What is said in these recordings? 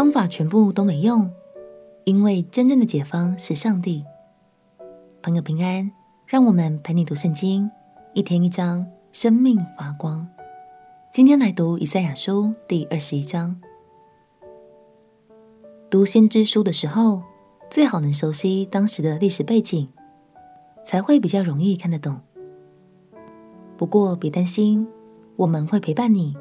方法全部都没用，因为真正的解方是上帝。朋友平安，让我们陪你读圣经，一天一章，生命发光。今天来读以赛亚书第二十一章。读先知书的时候，最好能熟悉当时的历史背景，才会比较容易看得懂。不过别担心，我们会陪伴你。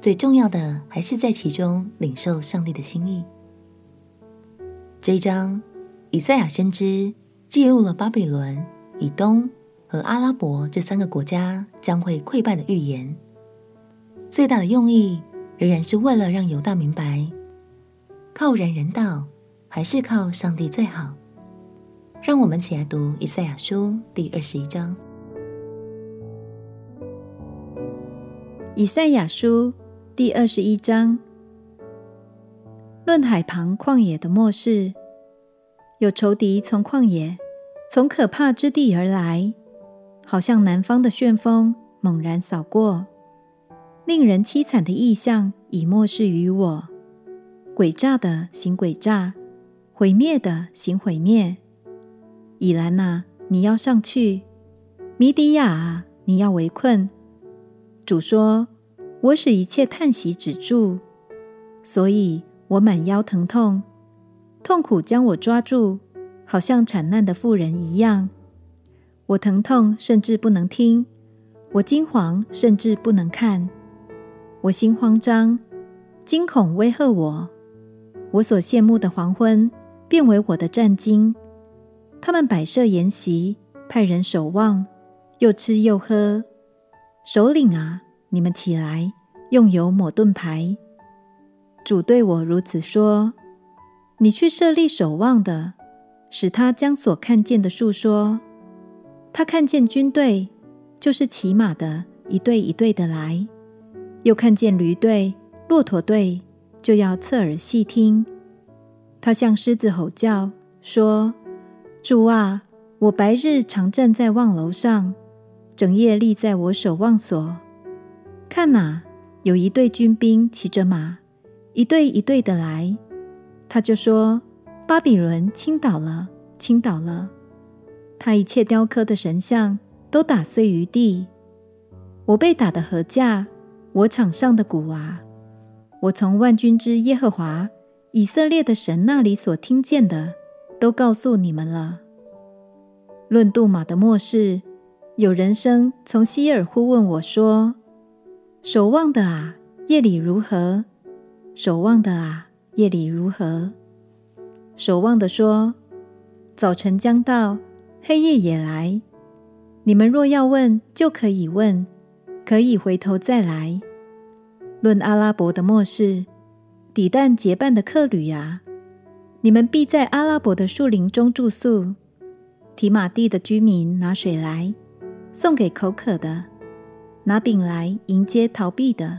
最重要的还是在其中领受上帝的心意。这一章，以赛亚先知记录了巴比伦、以东和阿拉伯这三个国家将会溃败的预言。最大的用意仍然是为了让犹大明白，靠人人道还是靠上帝最好。让我们起来读以赛亚书第二十一章。以赛亚书第二十一章，论海旁旷野的末世，有仇敌从旷野，从可怕之地而来，好像南方的旋风猛然扫过。令人凄惨的异象已漠视于我，诡诈的行诡诈，毁灭的行毁灭。以兰啊，你要上去；米迪亚啊，你要围困。主说：“我使一切叹息止住，所以我满腰疼痛，痛苦将我抓住，好像产难的妇人一样。我疼痛，甚至不能听；我惊惶，甚至不能看。我心慌张，惊恐威吓我。我所羡慕的黄昏，变为我的战兢。他们摆设筵席，派人守望，又吃又喝。”首领啊，你们起来，用油抹盾牌。主对我如此说：你去设立守望的，使他将所看见的述说。他看见军队，就是骑马的，一队一队的来；又看见驴队、骆驼队，就要侧耳细听。他向狮子吼叫，说：主啊，我白日常站在望楼上。整夜立在我守望所，看哪，有一队军兵骑着马，一队一队的来。他就说：“巴比伦倾倒了，倾倒了！他一切雕刻的神像都打碎于地。我被打的何价？我场上的鼓啊！我从万军之耶和华以色列的神那里所听见的，都告诉你们了。论杜马的末世。”有人声从西尔呼问我说：“守望的啊，夜里如何？守望的啊，夜里如何？”守望的说：“早晨将到，黑夜也来。你们若要问，就可以问，可以回头再来。论阿拉伯的末世，底但结伴的客旅啊，你们必在阿拉伯的树林中住宿。提玛地的居民拿水来。”送给口渴的，拿饼来迎接逃避的，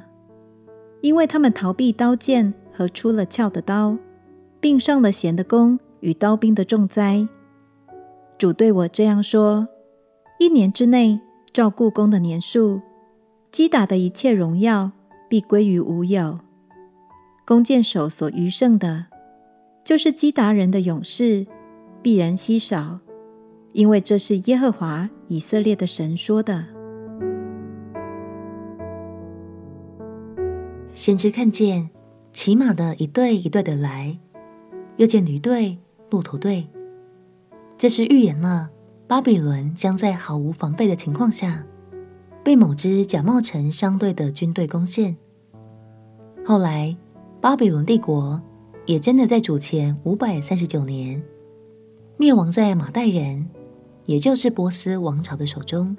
因为他们逃避刀剑和出了鞘的刀，并上了弦的弓与刀兵的重灾。主对我这样说：一年之内，照雇工的年数，击打的一切荣耀必归于无有。弓箭手所余剩的，就是击打人的勇士，必然稀少。因为这是耶和华以色列的神说的。先知看见骑马的一队一队的来，又见驴队、骆驼队，这是预言了巴比伦将在毫无防备的情况下，被某支假冒成商队的军队攻陷。后来，巴比伦帝国也真的在主前五百三十九年灭亡在马代人。也就是波斯王朝的手中。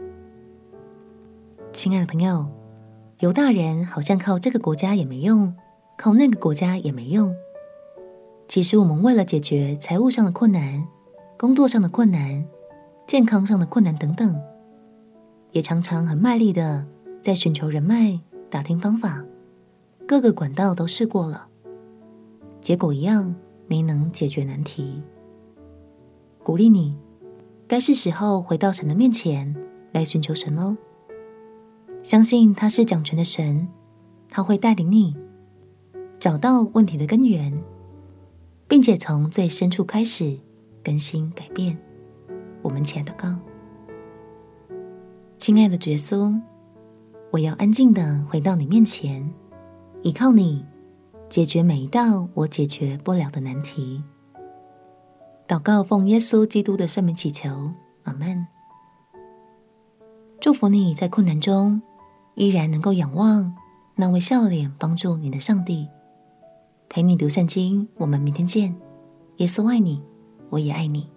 亲爱的朋友，犹大人好像靠这个国家也没用，靠那个国家也没用。其实我们为了解决财务上的困难、工作上的困难、健康上的困难等等，也常常很卖力的在寻求人脉、打听方法，各个管道都试过了，结果一样没能解决难题。鼓励你。该是时候回到神的面前来寻求神喽。相信他是掌权的神，他会带领你。找到问题的根源，并且从最深处开始更新改变。我们前的告，亲爱的觉苏，我要安静的回到你面前，依靠你解决每一道我解决不了的难题。祷告奉耶稣基督的圣名祈求，阿门。祝福你在困难中依然能够仰望那位笑脸帮助你的上帝。陪你读圣经，我们明天见。耶稣爱你，我也爱你。